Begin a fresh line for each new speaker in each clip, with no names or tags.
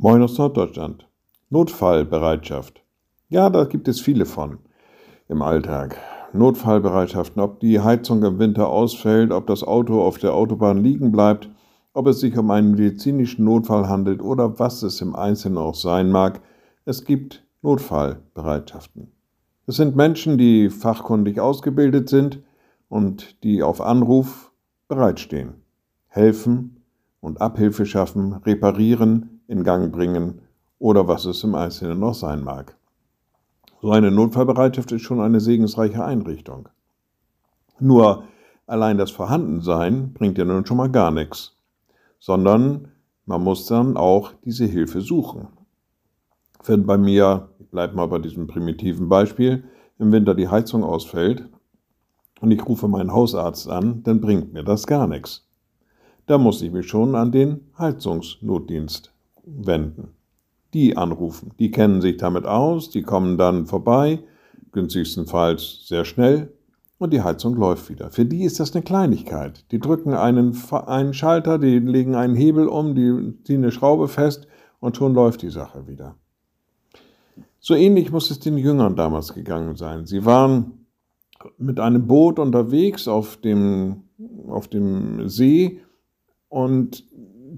Moin aus Norddeutschland. Notfallbereitschaft. Ja, da gibt es viele von im Alltag. Notfallbereitschaften, ob die Heizung im Winter ausfällt, ob das Auto auf der Autobahn liegen bleibt, ob es sich um einen medizinischen Notfall handelt oder was es im Einzelnen auch sein mag. Es gibt Notfallbereitschaften. Es sind Menschen, die fachkundig ausgebildet sind und die auf Anruf bereitstehen, helfen und Abhilfe schaffen, reparieren, in Gang bringen oder was es im Einzelnen noch sein mag. So eine Notfallbereitschaft ist schon eine segensreiche Einrichtung. Nur allein das Vorhandensein bringt ja nun schon mal gar nichts, sondern man muss dann auch diese Hilfe suchen. Wenn bei mir, ich bleibe mal bei diesem primitiven Beispiel, im Winter die Heizung ausfällt und ich rufe meinen Hausarzt an, dann bringt mir das gar nichts. Da muss ich mich schon an den Heizungsnotdienst wenden. Die anrufen. Die kennen sich damit aus, die kommen dann vorbei, günstigstenfalls sehr schnell, und die Heizung läuft wieder. Für die ist das eine Kleinigkeit. Die drücken einen, einen Schalter, die legen einen Hebel um, die ziehen eine Schraube fest und schon läuft die Sache wieder. So ähnlich muss es den Jüngern damals gegangen sein. Sie waren mit einem Boot unterwegs auf dem, auf dem See und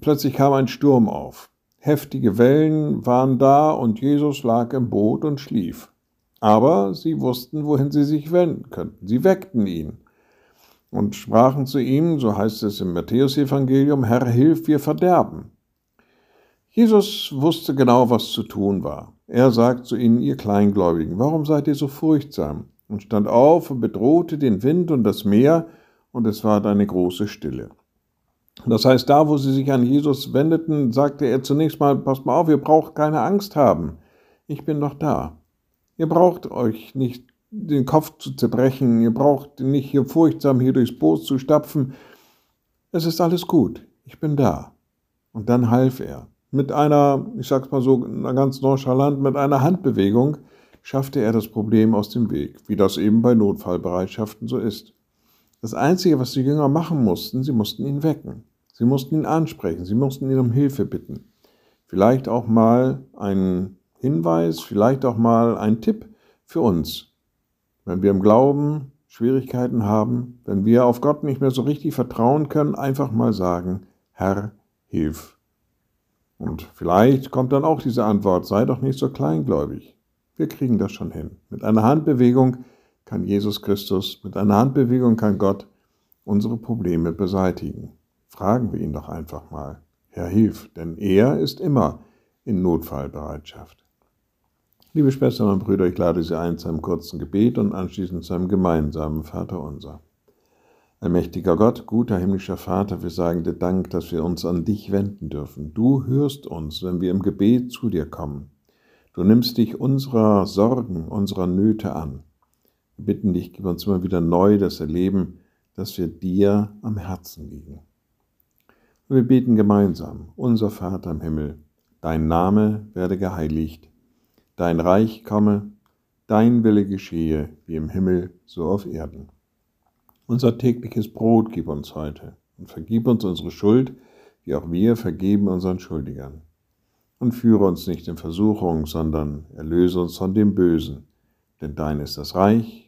plötzlich kam ein Sturm auf. Heftige Wellen waren da und Jesus lag im Boot und schlief. Aber sie wussten, wohin sie sich wenden könnten. Sie weckten ihn und sprachen zu ihm, so heißt es im Matthäusevangelium, Herr, hilf, wir verderben. Jesus wusste genau, was zu tun war. Er sagt zu ihnen, ihr Kleingläubigen, warum seid ihr so furchtsam? Und stand auf und bedrohte den Wind und das Meer, und es war eine große Stille. Das heißt, da, wo sie sich an Jesus wendeten, sagte er zunächst mal, passt mal auf, ihr braucht keine Angst haben. Ich bin doch da. Ihr braucht euch nicht den Kopf zu zerbrechen, ihr braucht nicht hier furchtsam hier durchs Boot zu stapfen. Es ist alles gut. Ich bin da. Und dann half er. Mit einer, ich sag's mal so, ganz nonchalant, mit einer Handbewegung schaffte er das Problem aus dem Weg, wie das eben bei Notfallbereitschaften so ist. Das Einzige, was die Jünger machen mussten, sie mussten ihn wecken. Sie mussten ihn ansprechen, sie mussten ihn um Hilfe bitten. Vielleicht auch mal einen Hinweis, vielleicht auch mal ein Tipp für uns. Wenn wir im Glauben Schwierigkeiten haben, wenn wir auf Gott nicht mehr so richtig vertrauen können, einfach mal sagen, Herr, hilf. Und vielleicht kommt dann auch diese Antwort, sei doch nicht so kleingläubig. Wir kriegen das schon hin. Mit einer Handbewegung kann Jesus Christus, mit einer Handbewegung kann Gott unsere Probleme beseitigen. Fragen wir ihn doch einfach mal. Herr, hilf, denn er ist immer in Notfallbereitschaft. Liebe Schwestern und Brüder, ich lade Sie ein zu einem kurzen Gebet und anschließend zu einem gemeinsamen Vater unser. Allmächtiger Gott, guter himmlischer Vater, wir sagen dir Dank, dass wir uns an dich wenden dürfen. Du hörst uns, wenn wir im Gebet zu dir kommen. Du nimmst dich unserer Sorgen, unserer Nöte an. Wir bitten dich, gib uns immer wieder neu das Erleben, dass wir dir am Herzen liegen. Und wir beten gemeinsam, unser Vater im Himmel, dein Name werde geheiligt, dein Reich komme, dein Wille geschehe, wie im Himmel, so auf Erden. Unser tägliches Brot gib uns heute und vergib uns unsere Schuld, wie auch wir vergeben unseren Schuldigern. Und führe uns nicht in Versuchung, sondern erlöse uns von dem Bösen, denn dein ist das Reich